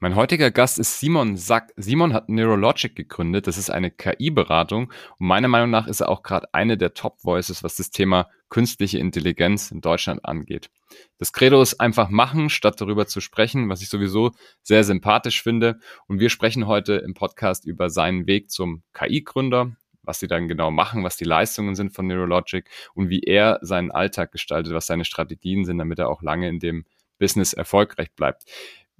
Mein heutiger Gast ist Simon Sack. Simon hat Neurologic gegründet. Das ist eine KI-Beratung und meiner Meinung nach ist er auch gerade eine der Top-Voices, was das Thema künstliche Intelligenz in Deutschland angeht. Das Credo ist einfach machen, statt darüber zu sprechen, was ich sowieso sehr sympathisch finde. Und wir sprechen heute im Podcast über seinen Weg zum KI-Gründer, was sie dann genau machen, was die Leistungen sind von Neurologic und wie er seinen Alltag gestaltet, was seine Strategien sind, damit er auch lange in dem Business erfolgreich bleibt.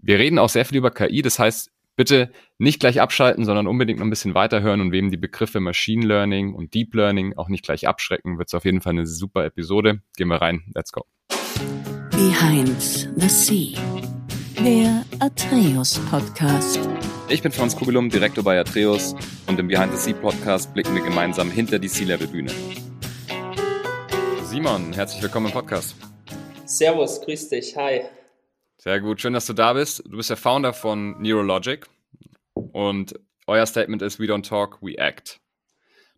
Wir reden auch sehr viel über KI, das heißt, bitte nicht gleich abschalten, sondern unbedingt noch ein bisschen weiterhören und wem die Begriffe Machine Learning und Deep Learning auch nicht gleich abschrecken, wird es auf jeden Fall eine super Episode. Gehen wir rein, let's go. Behind the Sea, der Atreus Podcast. Ich bin Franz Kugelum, Direktor bei Atreus und im Behind the Sea Podcast blicken wir gemeinsam hinter die Sea-Level-Bühne. Simon, herzlich willkommen im Podcast. Servus, grüß dich, hi. Sehr gut, schön, dass du da bist. Du bist der Founder von Neurologic und euer Statement ist We don't talk, we act.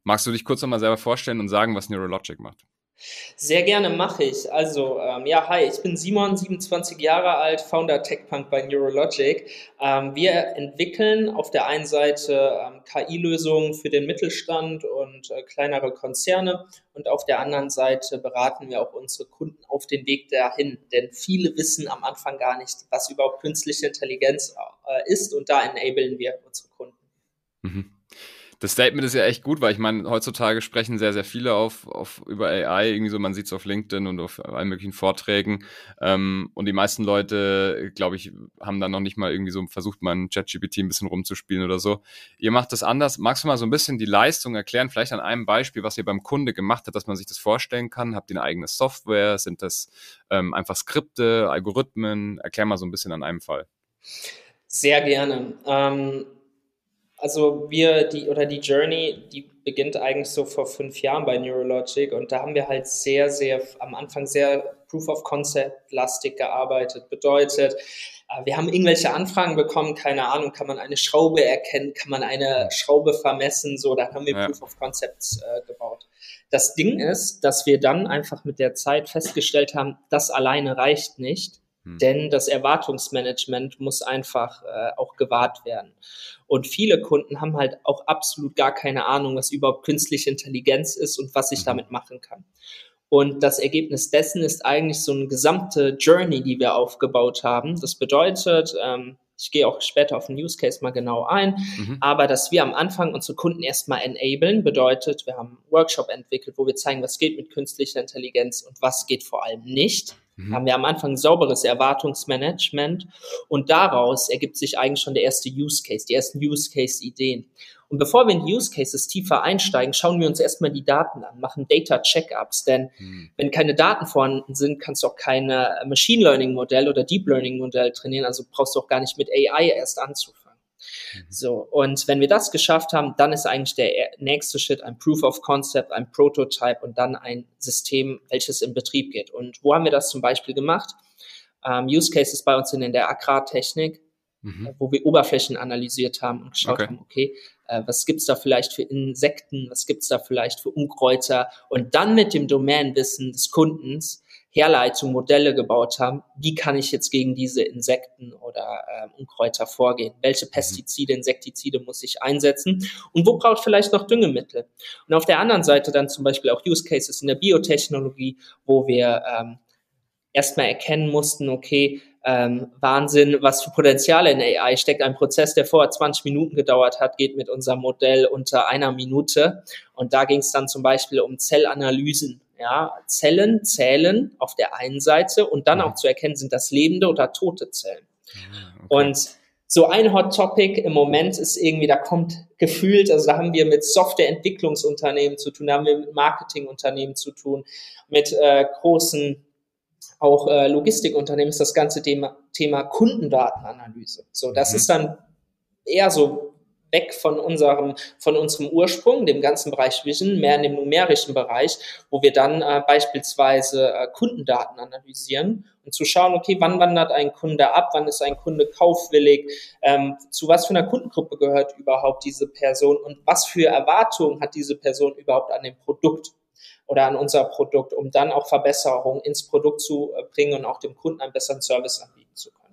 Magst du dich kurz nochmal selber vorstellen und sagen, was Neurologic macht? Sehr gerne mache ich. Also, ähm, ja, hi, ich bin Simon, 27 Jahre alt, Founder TechPunk bei Neurologic. Ähm, wir entwickeln auf der einen Seite ähm, KI-Lösungen für den Mittelstand und äh, kleinere Konzerne und auf der anderen Seite beraten wir auch unsere Kunden auf den Weg dahin. Denn viele wissen am Anfang gar nicht, was überhaupt künstliche Intelligenz äh, ist und da enablen wir unsere Kunden. Mhm das Statement ist ja echt gut, weil ich meine, heutzutage sprechen sehr, sehr viele auf, auf über AI, irgendwie so, man sieht es auf LinkedIn und auf allen möglichen Vorträgen. Ähm, und die meisten Leute, glaube ich, haben dann noch nicht mal irgendwie so versucht, mal ein ChatGPT ein bisschen rumzuspielen oder so. Ihr macht das anders. Magst du mal so ein bisschen die Leistung erklären, vielleicht an einem Beispiel, was ihr beim Kunde gemacht habt, dass man sich das vorstellen kann? Habt ihr eine eigene Software? Sind das ähm, einfach Skripte, Algorithmen? Erklär mal so ein bisschen an einem Fall. Sehr gerne. Ähm also wir, die, oder die Journey, die beginnt eigentlich so vor fünf Jahren bei Neurologic und da haben wir halt sehr, sehr, am Anfang sehr Proof of Concept lastig gearbeitet. Bedeutet, äh, wir haben irgendwelche Anfragen bekommen, keine Ahnung, kann man eine Schraube erkennen, kann man eine Schraube vermessen, so, dann haben wir ja. Proof of Concepts äh, gebaut. Das Ding ist, dass wir dann einfach mit der Zeit festgestellt haben, das alleine reicht nicht, hm. denn das Erwartungsmanagement muss einfach äh, auch gewahrt werden. Und viele Kunden haben halt auch absolut gar keine Ahnung, was überhaupt künstliche Intelligenz ist und was ich mhm. damit machen kann. Und das Ergebnis dessen ist eigentlich so eine gesamte Journey, die wir aufgebaut haben. Das bedeutet, ähm, ich gehe auch später auf den Use Case mal genau ein, mhm. aber dass wir am Anfang unsere Kunden erstmal enablen, bedeutet, wir haben einen Workshop entwickelt, wo wir zeigen, was geht mit künstlicher Intelligenz und was geht vor allem nicht mhm. haben wir am Anfang sauberes Erwartungsmanagement und daraus ergibt sich eigentlich schon der erste Use Case, die ersten Use Case Ideen. Und bevor wir in die Use Cases tiefer einsteigen, schauen wir uns erstmal die Daten an, machen Data Checkups, denn mhm. wenn keine Daten vorhanden sind, kannst du auch keine Machine Learning Modell oder Deep Learning Modell trainieren, also brauchst du auch gar nicht mit AI erst anzufangen. Mhm. So, und wenn wir das geschafft haben, dann ist eigentlich der nächste Schritt ein Proof of Concept, ein Prototype und dann ein System, welches in Betrieb geht. Und wo haben wir das zum Beispiel gemacht? Ähm, Use Cases bei uns sind in der Agrartechnik, mhm. wo wir Oberflächen analysiert haben und geschaut okay. haben, okay, äh, was gibt's da vielleicht für Insekten, was gibt's da vielleicht für Unkräuter und dann mit dem Domainwissen des Kundens Herleitung, Modelle gebaut haben, wie kann ich jetzt gegen diese Insekten oder äh, Unkräuter vorgehen? Welche mhm. Pestizide, Insektizide muss ich einsetzen? Und wo braucht vielleicht noch Düngemittel? Und auf der anderen Seite dann zum Beispiel auch Use Cases in der Biotechnologie, wo wir ähm, erstmal erkennen mussten, okay, ähm, Wahnsinn, was für Potenziale in AI steckt. Ein Prozess, der vorher 20 Minuten gedauert hat, geht mit unserem Modell unter einer Minute. Und da ging es dann zum Beispiel um Zellanalysen ja, Zellen zählen auf der einen Seite und dann auch zu erkennen, sind das lebende oder tote Zellen. Ah, okay. Und so ein Hot Topic im Moment ist irgendwie, da kommt gefühlt, also da haben wir mit Softwareentwicklungsunternehmen zu tun, da haben wir mit Marketingunternehmen zu tun, mit äh, großen auch äh, Logistikunternehmen ist das ganze Thema, Thema Kundendatenanalyse. So, das mhm. ist dann eher so weg von unserem, von unserem Ursprung, dem ganzen Bereich Vision, mehr in dem numerischen Bereich, wo wir dann äh, beispielsweise äh, Kundendaten analysieren und zu schauen, okay, wann wandert ein Kunde ab, wann ist ein Kunde kaufwillig, ähm, zu was für einer Kundengruppe gehört überhaupt diese Person und was für Erwartungen hat diese Person überhaupt an dem Produkt oder an unser Produkt, um dann auch Verbesserungen ins Produkt zu äh, bringen und auch dem Kunden einen besseren Service anbieten zu können.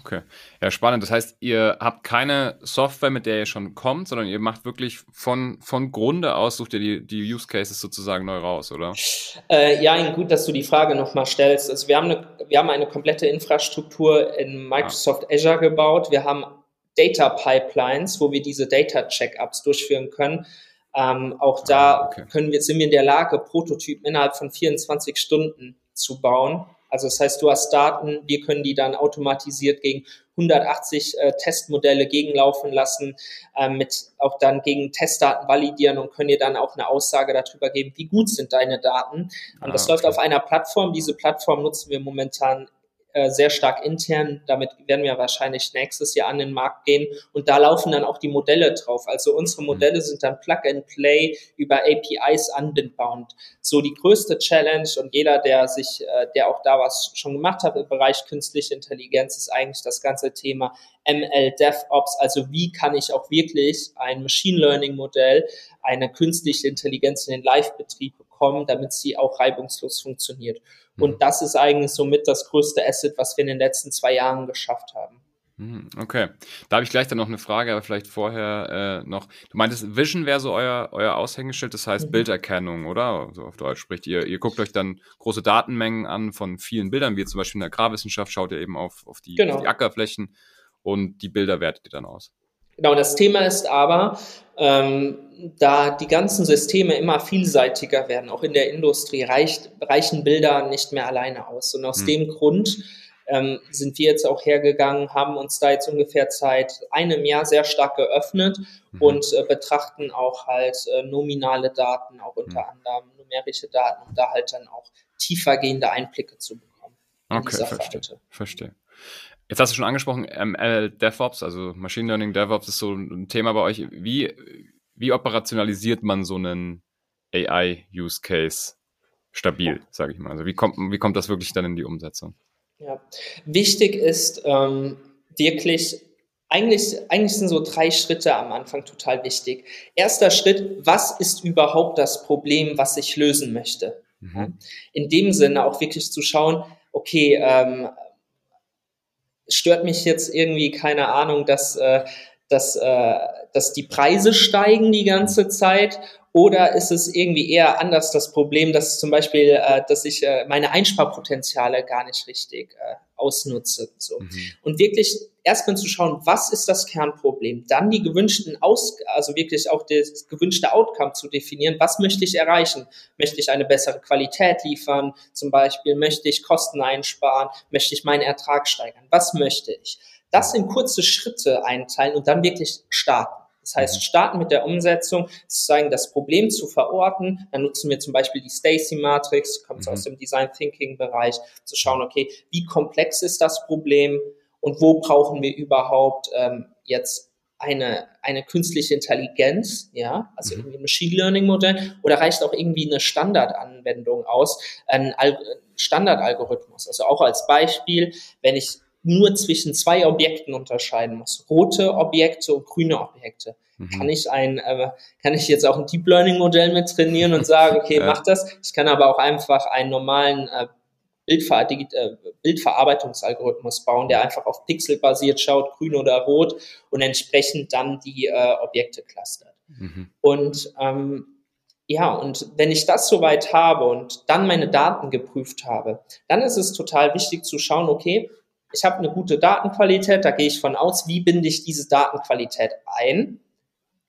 Okay. Ja, spannend. Das heißt, ihr habt keine Software, mit der ihr schon kommt, sondern ihr macht wirklich von, von Grunde aus, sucht ihr die, die Use Cases sozusagen neu raus, oder? Äh, ja, gut, dass du die Frage nochmal stellst. Also wir haben, eine, wir haben eine komplette Infrastruktur in Microsoft ah. Azure gebaut. Wir haben Data Pipelines, wo wir diese Data Checkups durchführen können. Ähm, auch da ah, okay. können wir, sind wir in der Lage, Prototypen innerhalb von 24 Stunden zu bauen. Also das heißt, du hast Daten, wir können die dann automatisiert gegen 180 äh, Testmodelle gegenlaufen lassen, äh, mit auch dann gegen Testdaten validieren und können dir dann auch eine Aussage darüber geben, wie gut sind deine Daten. Und ah, das okay. läuft auf einer Plattform. Diese Plattform nutzen wir momentan äh, sehr stark intern. Damit werden wir wahrscheinlich nächstes Jahr an den Markt gehen. Und da laufen dann auch die Modelle drauf. Also unsere mhm. Modelle sind dann Plug and Play über APIs anbindbar. Und so die größte Challenge und jeder, der sich, äh, der auch da was schon gemacht hat im Bereich künstliche Intelligenz, ist eigentlich das ganze Thema ML DevOps. Also wie kann ich auch wirklich ein Machine Learning Modell, eine künstliche Intelligenz in den Live-Betrieb bekommen, damit sie auch reibungslos funktioniert. Und mhm. das ist eigentlich somit das größte Asset, was wir in den letzten zwei Jahren geschafft haben. Mhm, okay, da habe ich gleich dann noch eine Frage, aber vielleicht vorher äh, noch. Du meintest, Vision wäre so euer, euer Aushängeschild, das heißt mhm. Bilderkennung, oder? So auf Deutsch spricht ihr. Ihr guckt euch dann große Datenmengen an von vielen Bildern, wie zum Beispiel in der Agrarwissenschaft, schaut ihr eben auf, auf, die, genau. auf die Ackerflächen und die Bilder wertet ihr dann aus. Genau, das Thema ist aber, ähm, da die ganzen Systeme immer vielseitiger werden, auch in der Industrie, reicht, reichen Bilder nicht mehr alleine aus. Und aus mhm. dem Grund ähm, sind wir jetzt auch hergegangen, haben uns da jetzt ungefähr seit einem Jahr sehr stark geöffnet mhm. und äh, betrachten auch halt äh, nominale Daten, auch unter mhm. anderem numerische Daten, um da halt dann auch tiefergehende Einblicke zu bekommen. Okay, verstehe. verstehe. Jetzt hast du schon angesprochen, ML DevOps, also Machine Learning DevOps ist so ein Thema bei euch. Wie, wie operationalisiert man so einen AI-Use-Case stabil, sage ich mal? Also wie kommt, wie kommt das wirklich dann in die Umsetzung? Ja, wichtig ist ähm, wirklich, eigentlich, eigentlich sind so drei Schritte am Anfang total wichtig. Erster Schritt, was ist überhaupt das Problem, was ich lösen möchte? Mhm. In dem Sinne auch wirklich zu schauen, okay, ähm, stört mich jetzt irgendwie, keine Ahnung, dass, äh, dass, äh, dass die Preise steigen die ganze Zeit oder ist es irgendwie eher anders das Problem, dass zum Beispiel, äh, dass ich äh, meine Einsparpotenziale gar nicht richtig äh, ausnutze? So. Mhm. Und wirklich erstmal zu schauen, was ist das Kernproblem? Dann die gewünschten Aus, also wirklich auch das gewünschte Outcome zu definieren. Was möchte ich erreichen? Möchte ich eine bessere Qualität liefern? Zum Beispiel möchte ich Kosten einsparen? Möchte ich meinen Ertrag steigern? Was möchte ich? Das in kurze Schritte einteilen und dann wirklich starten. Das heißt, mhm. starten mit der Umsetzung, sozusagen das Problem zu verorten. Dann nutzen wir zum Beispiel die Stacy-Matrix, kommt mhm. aus dem Design Thinking-Bereich, zu schauen, okay, wie komplex ist das Problem und wo brauchen wir überhaupt ähm, jetzt eine, eine künstliche Intelligenz, ja, also mhm. irgendwie ein Machine Learning Modell, oder reicht auch irgendwie eine Standardanwendung aus, ein Al Standardalgorithmus. Also auch als Beispiel, wenn ich nur zwischen zwei Objekten unterscheiden muss. Rote Objekte und grüne Objekte. Mhm. Kann ich ein, äh, kann ich jetzt auch ein Deep Learning Modell mit trainieren und sagen, okay, ja. mach das. Ich kann aber auch einfach einen normalen äh, Bildver äh, Bildverarbeitungsalgorithmus bauen, der einfach auf Pixel basiert schaut, grün oder rot und entsprechend dann die äh, Objekte clustert. Mhm. Und ähm, ja, und wenn ich das soweit habe und dann meine Daten geprüft habe, dann ist es total wichtig zu schauen, okay, ich habe eine gute Datenqualität, da gehe ich von aus, wie binde ich diese Datenqualität ein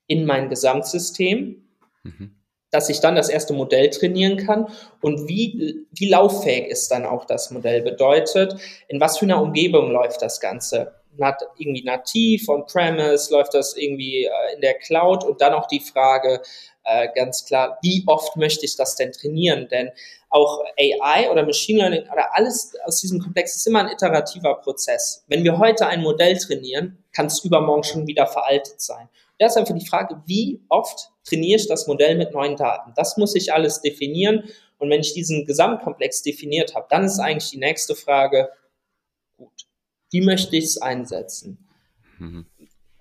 in mein Gesamtsystem, mhm. dass ich dann das erste Modell trainieren kann und wie, wie lauffähig ist dann auch das Modell bedeutet, in was für einer Umgebung läuft das Ganze. Nat irgendwie nativ, on-premise, läuft das irgendwie äh, in der Cloud und dann auch die Frage äh, ganz klar, wie oft möchte ich das denn trainieren? Denn auch AI oder Machine Learning oder alles aus diesem Komplex ist immer ein iterativer Prozess. Wenn wir heute ein Modell trainieren, kann es übermorgen schon wieder veraltet sein. Da ist einfach die Frage, wie oft trainiere ich das Modell mit neuen Daten? Das muss ich alles definieren. Und wenn ich diesen Gesamtkomplex definiert habe, dann ist eigentlich die nächste Frage, gut, wie möchte ich es einsetzen? Mhm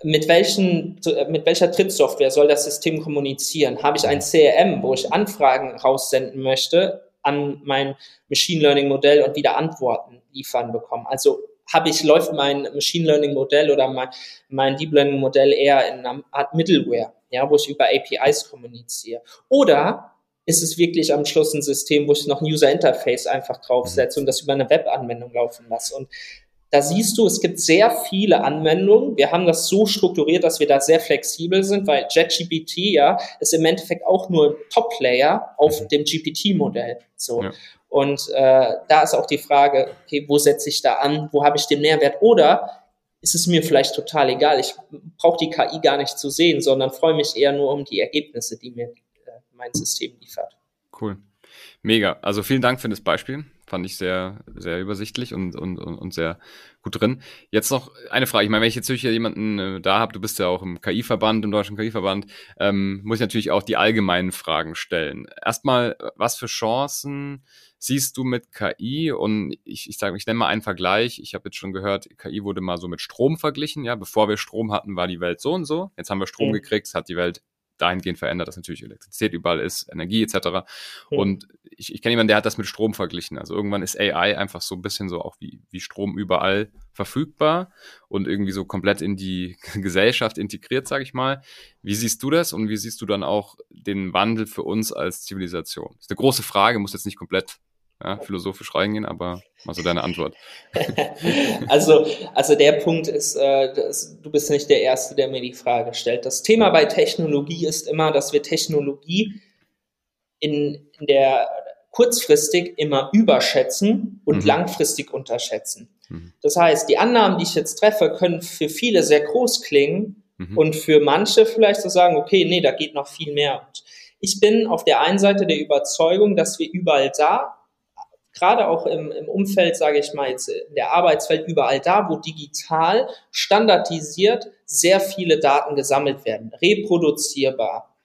mit, welchen, mit welcher Trittsoftware soll das System kommunizieren? Habe ich ein CRM, wo ich Anfragen raussenden möchte? An mein Machine Learning Modell und wieder Antworten liefern bekommen. Also habe ich, läuft mein Machine Learning Modell oder mein, mein Deep Learning Modell eher in einer Art Middleware, ja, wo ich über APIs kommuniziere. Oder ist es wirklich am Schluss ein System, wo ich noch ein User Interface einfach draufsetze und das über eine Webanwendung laufen lasse. Und da siehst du, es gibt sehr viele Anwendungen. Wir haben das so strukturiert, dass wir da sehr flexibel sind, weil JetGPT ja ist im Endeffekt auch nur ein Top-Layer auf mhm. dem GPT-Modell. So. Ja. Und äh, da ist auch die Frage, okay, wo setze ich da an? Wo habe ich den Mehrwert? Oder ist es mir vielleicht total egal? Ich brauche die KI gar nicht zu sehen, sondern freue mich eher nur um die Ergebnisse, die mir äh, mein System liefert. Cool. Mega. Also vielen Dank für das Beispiel. Fand ich sehr, sehr übersichtlich und, und, und sehr gut drin. Jetzt noch eine Frage. Ich meine, wenn ich jetzt hier jemanden äh, da habe, du bist ja auch im KI-Verband, im Deutschen KI-Verband, ähm, muss ich natürlich auch die allgemeinen Fragen stellen. Erstmal, was für Chancen siehst du mit KI? Und ich, ich sage, ich nenne mal einen Vergleich. Ich habe jetzt schon gehört, KI wurde mal so mit Strom verglichen. Ja, bevor wir Strom hatten, war die Welt so und so. Jetzt haben wir Strom mhm. gekriegt, hat die Welt dahingehend verändert, dass natürlich Elektrizität überall ist, Energie etc. Ja. Und ich, ich kenne jemanden, der hat das mit Strom verglichen. Also irgendwann ist AI einfach so ein bisschen so auch wie, wie Strom überall verfügbar und irgendwie so komplett in die Gesellschaft integriert, sage ich mal. Wie siehst du das und wie siehst du dann auch den Wandel für uns als Zivilisation? Das ist eine große Frage, muss jetzt nicht komplett ja, philosophisch reingehen, aber mal so deine Antwort. also, also der Punkt ist, äh, das, du bist nicht der Erste, der mir die Frage stellt. Das Thema bei Technologie ist immer, dass wir Technologie in, in der kurzfristig immer überschätzen und mhm. langfristig unterschätzen. Mhm. Das heißt, die Annahmen, die ich jetzt treffe, können für viele sehr groß klingen mhm. und für manche vielleicht so sagen, okay, nee, da geht noch viel mehr. Und ich bin auf der einen Seite der Überzeugung, dass wir überall da gerade auch im, im Umfeld, sage ich mal jetzt in der Arbeitswelt, überall da, wo digital standardisiert sehr viele Daten gesammelt werden, reproduzierbar.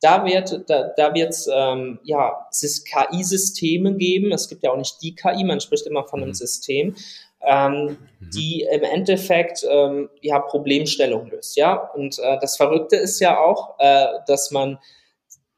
Da wird da, da wird's ähm, ja KI-Systeme geben. Es gibt ja auch nicht die KI, man spricht immer von einem mhm. System, ähm, mhm. die im Endeffekt ähm, ja Problemstellung löst. Ja, und äh, das Verrückte ist ja auch, äh, dass man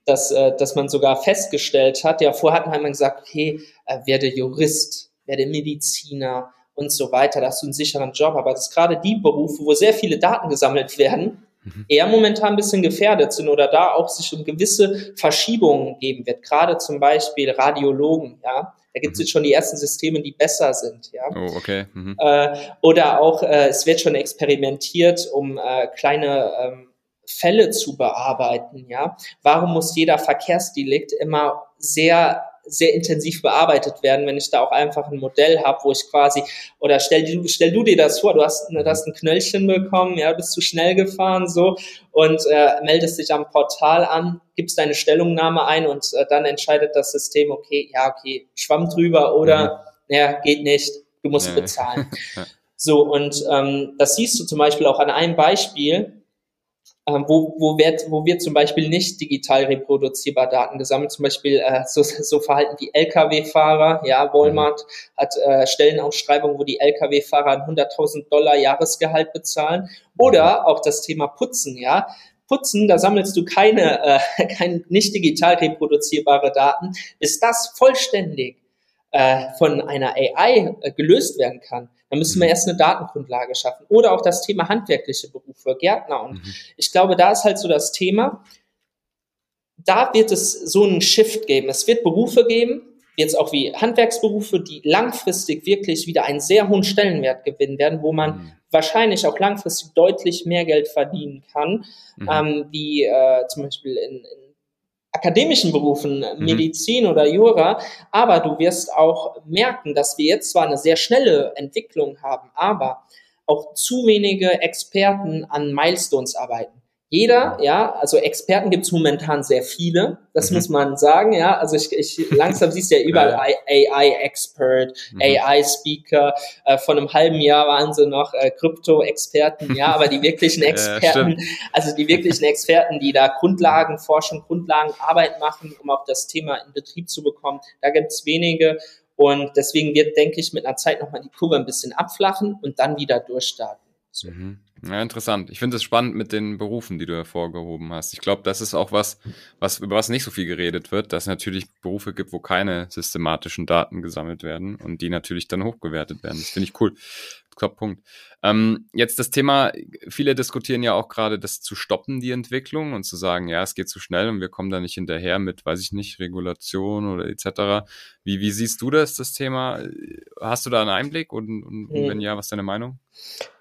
dass, äh, dass man sogar festgestellt hat, ja, vorher hat man gesagt, okay, äh, werde Jurist, werde Mediziner und so weiter, da hast du einen sicheren Job, aber das gerade die Berufe, wo sehr viele Daten gesammelt werden, mhm. eher momentan ein bisschen gefährdet sind oder da auch sich um gewisse Verschiebungen geben wird, gerade zum Beispiel Radiologen, ja, da gibt es mhm. jetzt schon die ersten Systeme, die besser sind. Ja? Oh, okay. Mhm. Äh, oder auch, äh, es wird schon experimentiert, um äh, kleine ähm, Fälle zu bearbeiten, ja. Warum muss jeder Verkehrsdelikt immer sehr sehr intensiv bearbeitet werden, wenn ich da auch einfach ein Modell habe, wo ich quasi, oder stell, du, stell du dir das vor, du hast, du hast ein Knöllchen bekommen, ja, bist zu schnell gefahren so und äh, meldest dich am Portal an, gibst deine Stellungnahme ein und äh, dann entscheidet das System, okay, ja, okay, schwamm drüber oder, mhm. ja, geht nicht, du musst ja. bezahlen. so, und ähm, das siehst du zum Beispiel auch an einem Beispiel, ähm, wo, wo, wird, wo wird zum Beispiel nicht digital reproduzierbar Daten gesammelt, zum Beispiel äh, so, so Verhalten wie Lkw-Fahrer, ja, Walmart mhm. hat äh, Stellenausschreibungen, wo die Lkw-Fahrer 100.000 Dollar Jahresgehalt bezahlen oder mhm. auch das Thema Putzen, ja, Putzen, da sammelst du keine, äh, kein nicht digital reproduzierbare Daten, bis das vollständig äh, von einer AI äh, gelöst werden kann, dann müssen wir erst eine Datengrundlage schaffen. Oder auch das Thema handwerkliche Berufe, Gärtner. Und mhm. ich glaube, da ist halt so das Thema, da wird es so einen Shift geben. Es wird Berufe geben, jetzt auch wie Handwerksberufe, die langfristig wirklich wieder einen sehr hohen Stellenwert gewinnen werden, wo man mhm. wahrscheinlich auch langfristig deutlich mehr Geld verdienen kann, mhm. ähm, wie äh, zum Beispiel in, in akademischen Berufen, mhm. Medizin oder Jura, aber du wirst auch merken, dass wir jetzt zwar eine sehr schnelle Entwicklung haben, aber auch zu wenige Experten an Milestones arbeiten. Jeder, ja, also Experten gibt es momentan sehr viele, das mhm. muss man sagen, ja. Also ich, ich langsam siehst du ja überall AI-Expert, mhm. AI-Speaker. Äh, vor einem halben Jahr waren sie noch äh, Krypto-Experten, ja, aber die wirklichen Experten, ja, also die wirklichen Experten, die da Grundlagen, Forschung, Grundlagenarbeit machen, um auch das Thema in Betrieb zu bekommen, da gibt es wenige. Und deswegen wird, denke ich, mit einer Zeit nochmal die Kurve ein bisschen abflachen und dann wieder durchstarten. So. Mhm. Ja, interessant. Ich finde es spannend mit den Berufen, die du hervorgehoben hast. Ich glaube, das ist auch was, was, über was nicht so viel geredet wird, dass es natürlich Berufe gibt, wo keine systematischen Daten gesammelt werden und die natürlich dann hochgewertet werden. Das finde ich cool. Top-Punkt. Ähm, jetzt das Thema, viele diskutieren ja auch gerade, das zu stoppen, die Entwicklung und zu sagen, ja, es geht zu schnell und wir kommen da nicht hinterher mit, weiß ich nicht, Regulation oder etc. Wie, wie siehst du das, das Thema? Hast du da einen Einblick und, und, und wenn ja, was ist deine Meinung?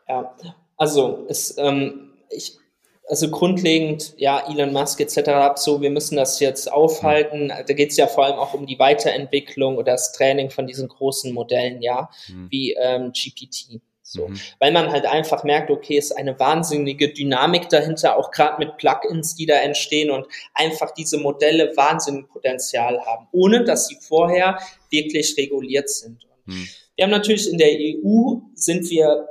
Ja, also es, ähm, ich, also grundlegend, ja, Elon Musk etc. so, wir müssen das jetzt aufhalten. Da geht es ja vor allem auch um die Weiterentwicklung oder das Training von diesen großen Modellen, ja, mhm. wie ähm, GPT. So. Mhm. Weil man halt einfach merkt, okay, ist eine wahnsinnige Dynamik dahinter, auch gerade mit Plugins, die da entstehen und einfach diese Modelle wahnsinnig Potenzial haben, ohne dass sie vorher wirklich reguliert sind. Mhm. Wir haben natürlich in der EU sind wir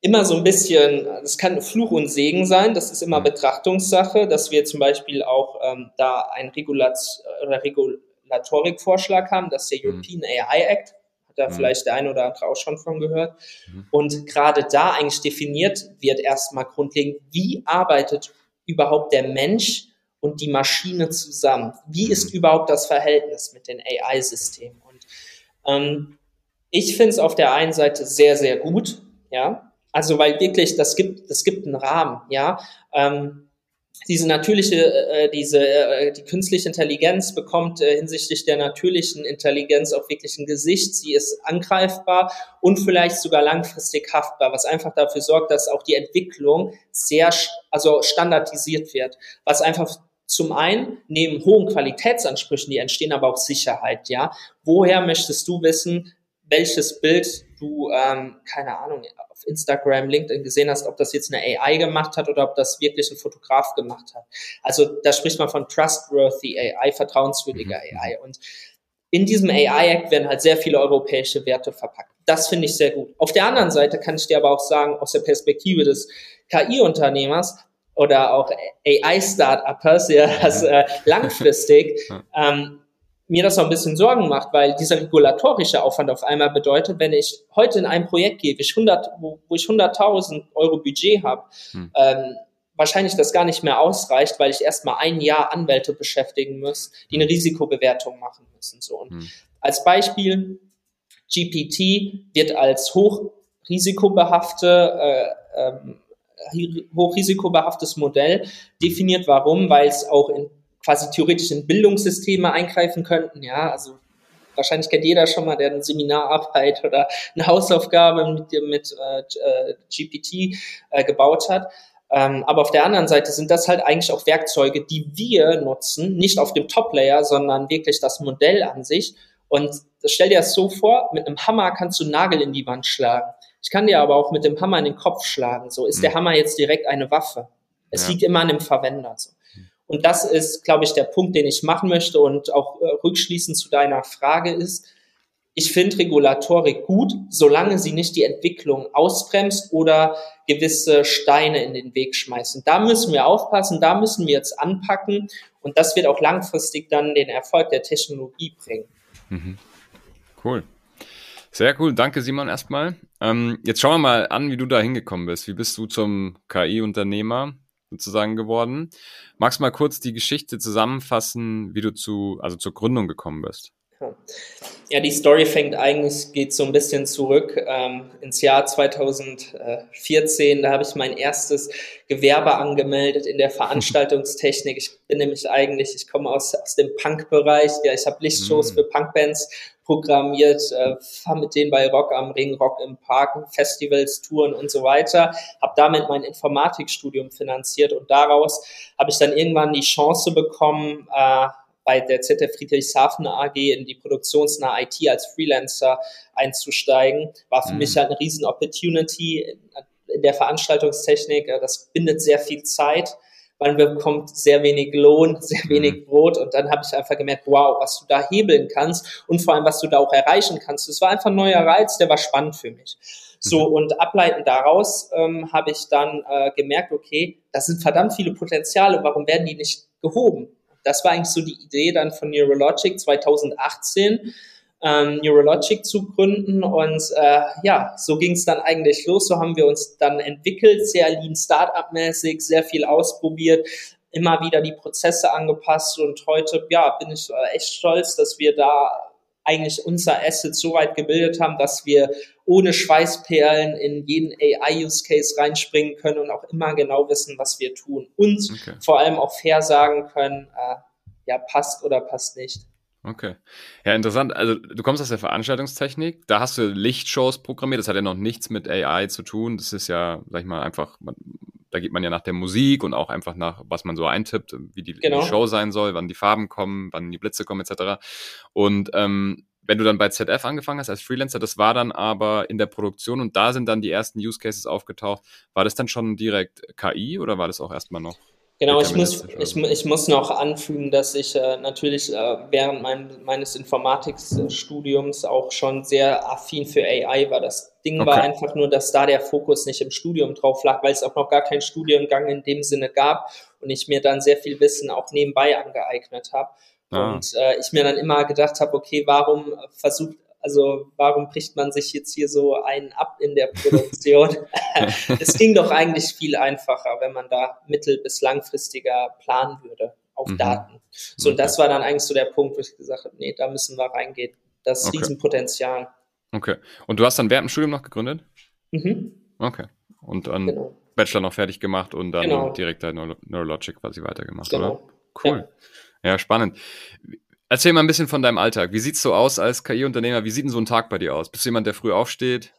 immer so ein bisschen, das kann Fluch und Segen sein, das ist immer mhm. Betrachtungssache, dass wir zum Beispiel auch ähm, da einen Regulat Regulatorikvorschlag haben, das ist der mhm. European AI Act, hat da mhm. vielleicht der eine oder andere auch schon von gehört. Mhm. Und gerade da eigentlich definiert wird erstmal grundlegend, wie arbeitet überhaupt der Mensch und die Maschine zusammen? Wie ist mhm. überhaupt das Verhältnis mit den AI-Systemen? Und ähm, ich finde es auf der einen Seite sehr, sehr gut, ja, also weil wirklich, das gibt, das gibt einen Rahmen, ja. Ähm, diese natürliche, äh, diese, äh, die künstliche Intelligenz bekommt äh, hinsichtlich der natürlichen Intelligenz auch wirklich ein Gesicht. Sie ist angreifbar und vielleicht sogar langfristig haftbar, was einfach dafür sorgt, dass auch die Entwicklung sehr, also standardisiert wird, was einfach zum einen neben hohen Qualitätsansprüchen, die entstehen, aber auch Sicherheit, ja. Woher möchtest du wissen, welches Bild du, ähm, keine Ahnung, auf Instagram, LinkedIn gesehen hast, ob das jetzt eine AI gemacht hat oder ob das wirklich ein Fotograf gemacht hat. Also da spricht man von trustworthy AI, vertrauenswürdiger mhm. AI. Und in diesem AI-Act werden halt sehr viele europäische Werte verpackt. Das finde ich sehr gut. Auf der anderen Seite kann ich dir aber auch sagen, aus der Perspektive des KI-Unternehmers oder auch AI-Start-Uppers, ja, das äh, langfristig, ähm, mir das auch ein bisschen Sorgen macht, weil dieser regulatorische Aufwand auf einmal bedeutet, wenn ich heute in ein Projekt gehe, ich 100, wo, wo ich 100.000 Euro Budget habe, hm. ähm, wahrscheinlich das gar nicht mehr ausreicht, weil ich erstmal ein Jahr Anwälte beschäftigen muss, die eine Risikobewertung machen müssen. So. Und hm. Als Beispiel, GPT wird als hochrisikobehafte äh, ähm, hochrisikobehaftes Modell definiert. Warum? Weil es auch in quasi theoretisch in Bildungssysteme eingreifen könnten. Ja, also wahrscheinlich kennt jeder schon mal, der eine Seminararbeit oder eine Hausaufgabe mit, mit äh, GPT äh, gebaut hat. Ähm, aber auf der anderen Seite sind das halt eigentlich auch Werkzeuge, die wir nutzen, nicht auf dem Top-Layer, sondern wirklich das Modell an sich. Und stell dir das so vor, mit einem Hammer kannst du einen Nagel in die Wand schlagen. Ich kann dir aber auch mit dem Hammer in den Kopf schlagen. So ist mhm. der Hammer jetzt direkt eine Waffe. Es ja. liegt immer an dem Verwender. So. Und das ist, glaube ich, der Punkt, den ich machen möchte und auch äh, rückschließend zu deiner Frage ist, ich finde Regulatorik gut, solange sie nicht die Entwicklung ausbremst oder gewisse Steine in den Weg schmeißt. Und da müssen wir aufpassen, da müssen wir jetzt anpacken und das wird auch langfristig dann den Erfolg der Technologie bringen. Mhm. Cool. Sehr cool. Danke, Simon, erstmal. Ähm, jetzt schauen wir mal an, wie du da hingekommen bist. Wie bist du zum KI-Unternehmer? Sozusagen geworden. Magst du mal kurz die Geschichte zusammenfassen, wie du zu, also zur Gründung gekommen bist? Ja, die Story fängt eigentlich, geht so ein bisschen zurück ähm, ins Jahr 2014. Da habe ich mein erstes Gewerbe angemeldet in der Veranstaltungstechnik. Ich bin nämlich eigentlich, ich komme aus, aus dem Punk-Bereich. Ja, ich habe Lichtshows mm. für Punkbands programmiert, äh, fahre mit denen bei Rock am Ring, Rock im Park, Festivals, Touren und so weiter, habe damit mein Informatikstudium finanziert und daraus habe ich dann irgendwann die Chance bekommen, äh, bei der ZF Friedrichshafen AG in die produktionsnahe IT als Freelancer einzusteigen. War für mhm. mich halt eine riesen Opportunity in der Veranstaltungstechnik. Äh, das bindet sehr viel Zeit man bekommt sehr wenig Lohn, sehr mhm. wenig Brot und dann habe ich einfach gemerkt, wow, was du da hebeln kannst und vor allem, was du da auch erreichen kannst. Das war einfach ein neuer Reiz, der war spannend für mich. So, mhm. und ableitend daraus ähm, habe ich dann äh, gemerkt, okay, das sind verdammt viele Potenziale, warum werden die nicht gehoben? Das war eigentlich so die Idee dann von Neurologic 2018 ähm, Neurologic zu gründen. Und äh, ja, so ging es dann eigentlich los. So haben wir uns dann entwickelt, sehr lean Startup-mäßig, sehr viel ausprobiert, immer wieder die Prozesse angepasst. Und heute, ja, bin ich äh, echt stolz, dass wir da eigentlich unser Asset so weit gebildet haben, dass wir ohne Schweißperlen in jeden AI-Use-Case reinspringen können und auch immer genau wissen, was wir tun. Und okay. vor allem auch fair sagen können, äh, ja, passt oder passt nicht. Okay. Ja, interessant. Also du kommst aus der Veranstaltungstechnik, da hast du Lichtshows programmiert, das hat ja noch nichts mit AI zu tun. Das ist ja, sag ich mal, einfach, man, da geht man ja nach der Musik und auch einfach nach, was man so eintippt, wie die, genau. die Show sein soll, wann die Farben kommen, wann die Blitze kommen, etc. Und ähm, wenn du dann bei ZF angefangen hast als Freelancer, das war dann aber in der Produktion und da sind dann die ersten Use Cases aufgetaucht. War das dann schon direkt KI oder war das auch erstmal noch? Genau, ich muss, ich, ich, muss noch anfügen, dass ich äh, natürlich äh, während mein, meines Informatikstudiums auch schon sehr affin für AI war. Das Ding okay. war einfach nur, dass da der Fokus nicht im Studium drauf lag, weil es auch noch gar keinen Studiengang in dem Sinne gab und ich mir dann sehr viel Wissen auch nebenbei angeeignet habe. Ah. Und äh, ich mir dann immer gedacht habe, okay, warum versucht also warum bricht man sich jetzt hier so einen ab in der Produktion? es ging doch eigentlich viel einfacher, wenn man da mittel- bis langfristiger planen würde auf mhm. Daten. So, okay. das war dann eigentlich so der Punkt, wo ich gesagt habe, nee, da müssen wir reingehen. Das ist okay. Riesenpotenzial. Okay. Und du hast dann während dem Studium noch gegründet? Mhm. Okay. Und dann genau. Bachelor noch fertig gemacht und dann genau. direkt dein Neurologic quasi weitergemacht, genau. oder? Cool. Ja. ja, spannend. Erzähl mal ein bisschen von deinem Alltag. Wie sieht's so aus als KI-Unternehmer? Wie sieht denn so ein Tag bei dir aus? Bist du jemand, der früh aufsteht?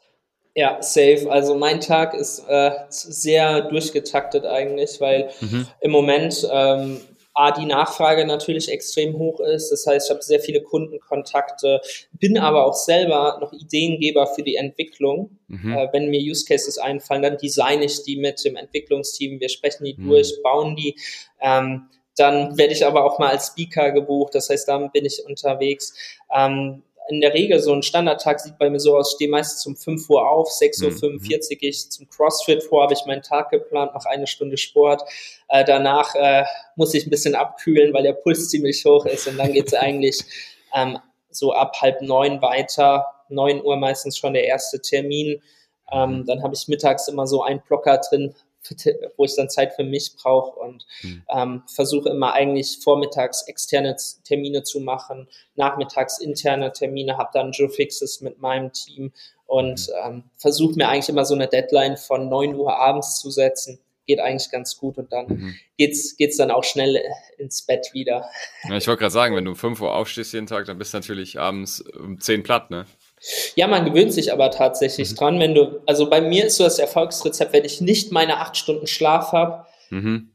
Ja, safe. Also mein Tag ist äh, sehr durchgetaktet eigentlich, weil mhm. im Moment ähm, A, die Nachfrage natürlich extrem hoch ist. Das heißt, ich habe sehr viele Kundenkontakte, bin aber auch selber noch Ideengeber für die Entwicklung. Mhm. Äh, wenn mir Use Cases einfallen, dann designe ich die mit dem Entwicklungsteam. Wir sprechen die mhm. durch, bauen die. Ähm, dann werde ich aber auch mal als Speaker gebucht, das heißt, dann bin ich unterwegs. Ähm, in der Regel so ein Standardtag sieht bei mir so aus, ich stehe meistens um 5 Uhr auf, 6.45 Uhr mhm. gehe ich zum CrossFit vor, habe ich meinen Tag geplant, mache eine Stunde Sport. Äh, danach äh, muss ich ein bisschen abkühlen, weil der Puls ziemlich hoch ist und dann geht es eigentlich ähm, so ab halb neun weiter, 9 Uhr meistens schon der erste Termin. Ähm, dann habe ich mittags immer so einen Blocker drin, wo ich dann Zeit für mich brauche und mhm. ähm, versuche immer eigentlich vormittags externe Termine zu machen, nachmittags interne Termine, habe dann Joe Fixes mit meinem Team und mhm. ähm, versuche mir eigentlich immer so eine Deadline von 9 Uhr abends zu setzen. Geht eigentlich ganz gut und dann mhm. geht's, geht's dann auch schnell ins Bett wieder. Ja, ich wollte gerade sagen, wenn du um 5 Uhr aufstehst jeden Tag, dann bist du natürlich abends um 10 platt, ne? Ja, man gewöhnt sich aber tatsächlich mhm. dran, wenn du, also bei mir ist so das Erfolgsrezept, wenn ich nicht meine acht Stunden Schlaf habe, mhm.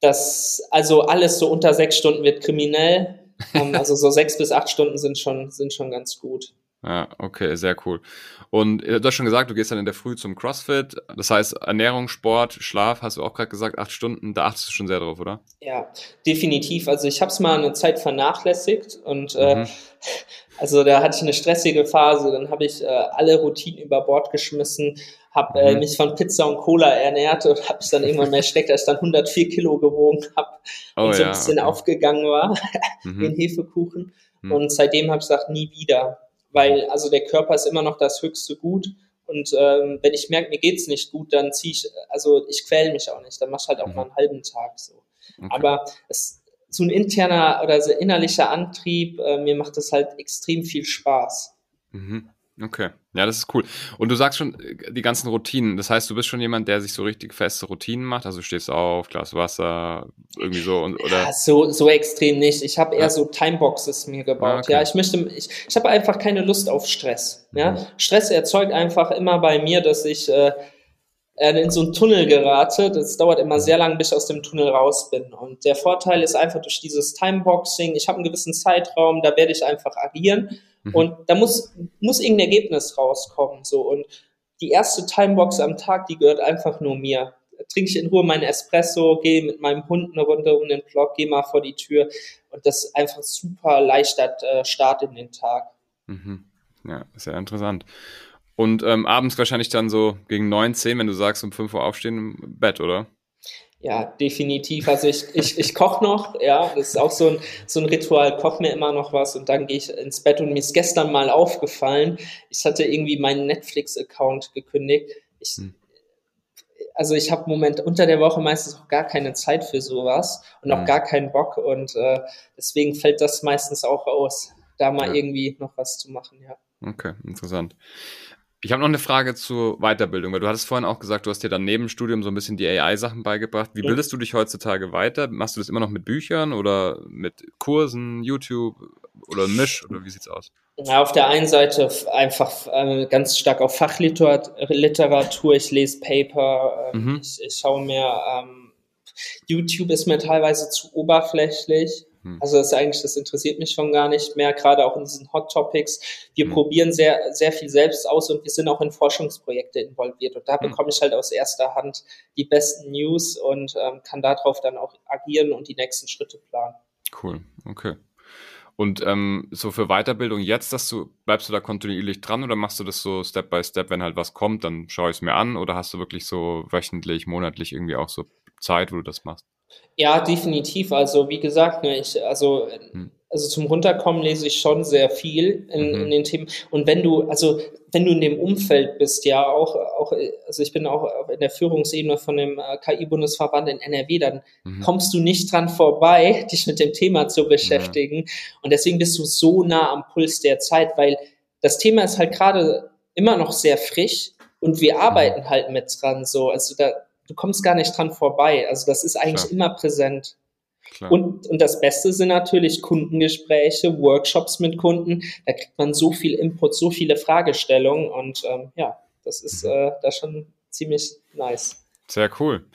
das, also alles so unter sechs Stunden wird kriminell. Ähm, also so sechs bis acht Stunden sind schon, sind schon ganz gut. Ja, okay, sehr cool. Und äh, du hast schon gesagt, du gehst dann in der Früh zum CrossFit. Das heißt, Ernährung, Sport, Schlaf, hast du auch gerade gesagt, acht Stunden, da achtest du schon sehr drauf, oder? Ja, definitiv. Also ich habe es mal eine Zeit vernachlässigt und äh, mhm. äh, also da hatte ich eine stressige Phase. Dann habe ich äh, alle Routinen über Bord geschmissen, habe äh, mhm. mich von Pizza und Cola ernährt und habe es dann irgendwann mehr steckt, als ich dann 104 Kilo gewogen habe oh, und so ein bisschen okay. aufgegangen war, mhm. den Hefekuchen. Mhm. Und seitdem habe ich gesagt, nie wieder weil also der Körper ist immer noch das höchste Gut. Und ähm, wenn ich merke, mir geht's nicht gut, dann ziehe ich, also ich quäle mich auch nicht, dann mach ich halt auch mhm. mal einen halben Tag so. Okay. Aber es, so ein interner oder so innerlicher Antrieb, äh, mir macht das halt extrem viel Spaß. Mhm. Okay, ja, das ist cool. Und du sagst schon äh, die ganzen Routinen. Das heißt, du bist schon jemand, der sich so richtig feste Routinen macht. Also du stehst auf, Glas Wasser, irgendwie so und oder. Ja, so so extrem nicht. Ich habe eher ja. so Timeboxes mir gebaut. Ah, okay. Ja, ich möchte, ich, ich habe einfach keine Lust auf Stress. Ja, mhm. Stress erzeugt einfach immer bei mir, dass ich äh, in so einen Tunnel gerate. Das dauert immer sehr lang, bis ich aus dem Tunnel raus bin. Und der Vorteil ist einfach durch dieses Timeboxing. Ich habe einen gewissen Zeitraum, da werde ich einfach agieren Mhm. Und da muss, muss irgendein Ergebnis rauskommen. So. Und die erste Timebox am Tag, die gehört einfach nur mir. Da trinke ich in Ruhe meinen Espresso, gehe mit meinem Hund eine Runde um den Block, gehe mal vor die Tür. Und das ist einfach super leichter äh, Start in den Tag. Mhm. Ja, sehr interessant. Und ähm, abends wahrscheinlich dann so gegen 9, 10, wenn du sagst, um 5 Uhr aufstehen im Bett, oder? Ja, definitiv. Also ich, ich, ich koche noch, ja, das ist auch so ein, so ein Ritual, koche mir immer noch was und dann gehe ich ins Bett und mir ist gestern mal aufgefallen, ich hatte irgendwie meinen Netflix-Account gekündigt. Ich, hm. Also ich habe im Moment unter der Woche meistens auch gar keine Zeit für sowas und auch hm. gar keinen Bock und äh, deswegen fällt das meistens auch aus da mal ja. irgendwie noch was zu machen, ja. Okay, interessant. Ich habe noch eine Frage zur Weiterbildung, weil du hattest vorhin auch gesagt, du hast dir dann neben Studium so ein bisschen die AI-Sachen beigebracht. Wie bildest du dich heutzutage weiter? Machst du das immer noch mit Büchern oder mit Kursen, YouTube oder Misch oder wie sieht's aus? Ja, auf der einen Seite einfach äh, ganz stark auf Fachliteratur. Ich lese Paper, äh, mhm. ich, ich schaue mir ähm, YouTube ist mir teilweise zu oberflächlich. Hm. Also das ist eigentlich, das interessiert mich schon gar nicht mehr, gerade auch in diesen Hot Topics. Wir hm. probieren sehr, sehr viel selbst aus und wir sind auch in Forschungsprojekte involviert. Und da hm. bekomme ich halt aus erster Hand die besten News und ähm, kann darauf dann auch agieren und die nächsten Schritte planen. Cool, okay. Und ähm, so für Weiterbildung jetzt, dass du, bleibst du da kontinuierlich dran oder machst du das so Step by Step, wenn halt was kommt, dann schaue ich es mir an oder hast du wirklich so wöchentlich, monatlich irgendwie auch so Zeit, wo du das machst? Ja, definitiv. Also wie gesagt, ne, ich, also, hm. also zum Runterkommen lese ich schon sehr viel in, mhm. in, den Themen. Und wenn du, also wenn du in dem Umfeld bist, ja auch, auch, also ich bin auch in der Führungsebene von dem äh, KI-Bundesverband in NRW, dann mhm. kommst du nicht dran vorbei, dich mit dem Thema zu beschäftigen. Ja. Und deswegen bist du so nah am Puls der Zeit, weil das Thema ist halt gerade immer noch sehr frisch und wir mhm. arbeiten halt mit dran. So, also da du kommst gar nicht dran vorbei. Also das ist eigentlich Klar. immer präsent. Und, und das Beste sind natürlich Kundengespräche, Workshops mit Kunden. Da kriegt man so viel Input, so viele Fragestellungen und ähm, ja, das ist mhm. äh, da schon ziemlich nice. Sehr cool.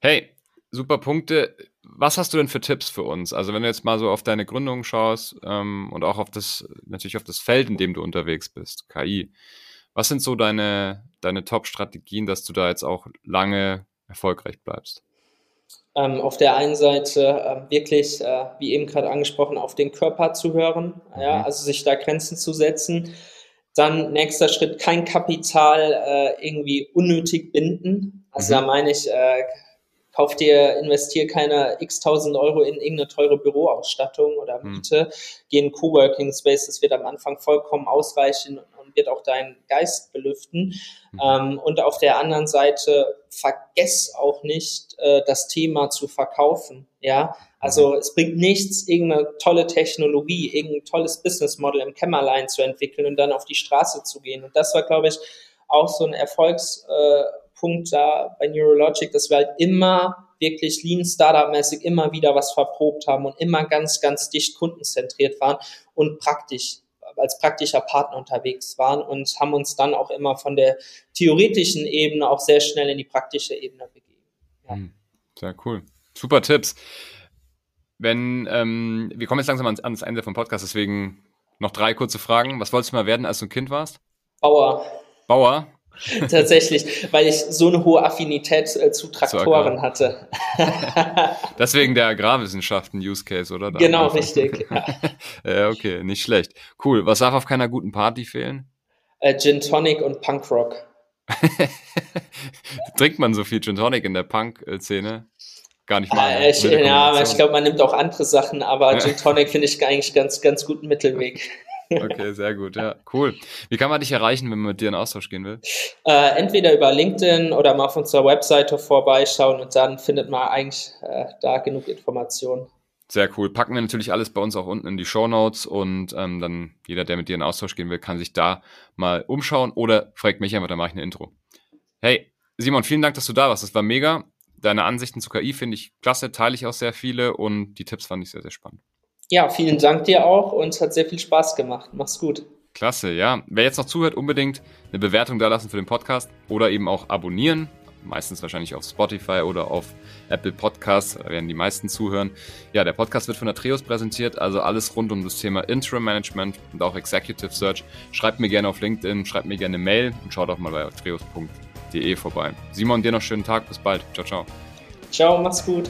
Hey, super Punkte. Was hast du denn für Tipps für uns? Also wenn du jetzt mal so auf deine Gründung schaust ähm, und auch auf das, natürlich auf das Feld, in dem du unterwegs bist, KI. Was sind so deine, deine Top-Strategien, dass du da jetzt auch lange erfolgreich bleibst? Ähm, auf der einen Seite äh, wirklich, äh, wie eben gerade angesprochen, auf den Körper zu hören, mhm. ja, also sich da Grenzen zu setzen. Dann nächster Schritt, kein Kapital äh, irgendwie unnötig binden. Also mhm. da meine ich, äh, kauf dir, investier keine x tausend Euro in irgendeine teure Büroausstattung oder mhm. Miete, mhm. geh in Coworking Space, das wird am Anfang vollkommen ausreichen wird auch deinen Geist belüften. Mhm. Ähm, und auf der anderen Seite vergess auch nicht, äh, das Thema zu verkaufen. Ja, also mhm. es bringt nichts, irgendeine tolle Technologie, irgendein tolles Business Model im Kämmerlein zu entwickeln und dann auf die Straße zu gehen. Und das war, glaube ich, auch so ein Erfolgspunkt äh, da bei Neurologic, dass wir halt immer wirklich Lean Startup-mäßig immer wieder was verprobt haben und immer ganz, ganz dicht kundenzentriert waren und praktisch als praktischer Partner unterwegs waren und haben uns dann auch immer von der theoretischen Ebene auch sehr schnell in die praktische Ebene begeben. Ja. Hm, sehr cool. Super Tipps. Wenn, ähm, wir kommen jetzt langsam ans, ans Ende vom Podcast, deswegen noch drei kurze Fragen. Was wolltest du mal werden, als du ein Kind warst? Bauer. Bauer? Tatsächlich, weil ich so eine hohe Affinität äh, zu Traktoren hatte. Deswegen der Agrarwissenschaften Use Case, oder? Da genau, richtig. Ja. ja. okay, nicht schlecht. Cool. Was darf auf keiner guten Party fehlen? Äh, Gin Tonic und Punkrock. Trinkt man so viel Gin Tonic in der Punk-Szene? Gar nicht mal. Äh, ich, ja, ich glaube, man nimmt auch andere Sachen, aber Gin Tonic finde ich eigentlich ganz, ganz guten Mittelweg. Okay, sehr gut, ja, cool. Wie kann man dich erreichen, wenn man mit dir in Austausch gehen will? Äh, entweder über LinkedIn oder mal auf unserer Webseite vorbeischauen und dann findet man eigentlich äh, da genug Informationen. Sehr cool. Packen wir natürlich alles bei uns auch unten in die Show Notes und ähm, dann jeder, der mit dir in Austausch gehen will, kann sich da mal umschauen oder fragt mich einfach, dann mache ich eine Intro. Hey, Simon, vielen Dank, dass du da warst. Das war mega. Deine Ansichten zu KI finde ich klasse, teile ich auch sehr viele und die Tipps fand ich sehr, sehr spannend. Ja, vielen Dank dir auch und es hat sehr viel Spaß gemacht. Mach's gut. Klasse, ja. Wer jetzt noch zuhört, unbedingt eine Bewertung da lassen für den Podcast oder eben auch abonnieren. Meistens wahrscheinlich auf Spotify oder auf Apple Podcasts, da werden die meisten zuhören. Ja, der Podcast wird von der Trios präsentiert, also alles rund um das Thema Interim Management und auch Executive Search. Schreibt mir gerne auf LinkedIn, schreibt mir gerne eine Mail und schaut auch mal bei trios.de vorbei. Simon, dir noch schönen Tag, bis bald. Ciao, ciao. Ciao, mach's gut.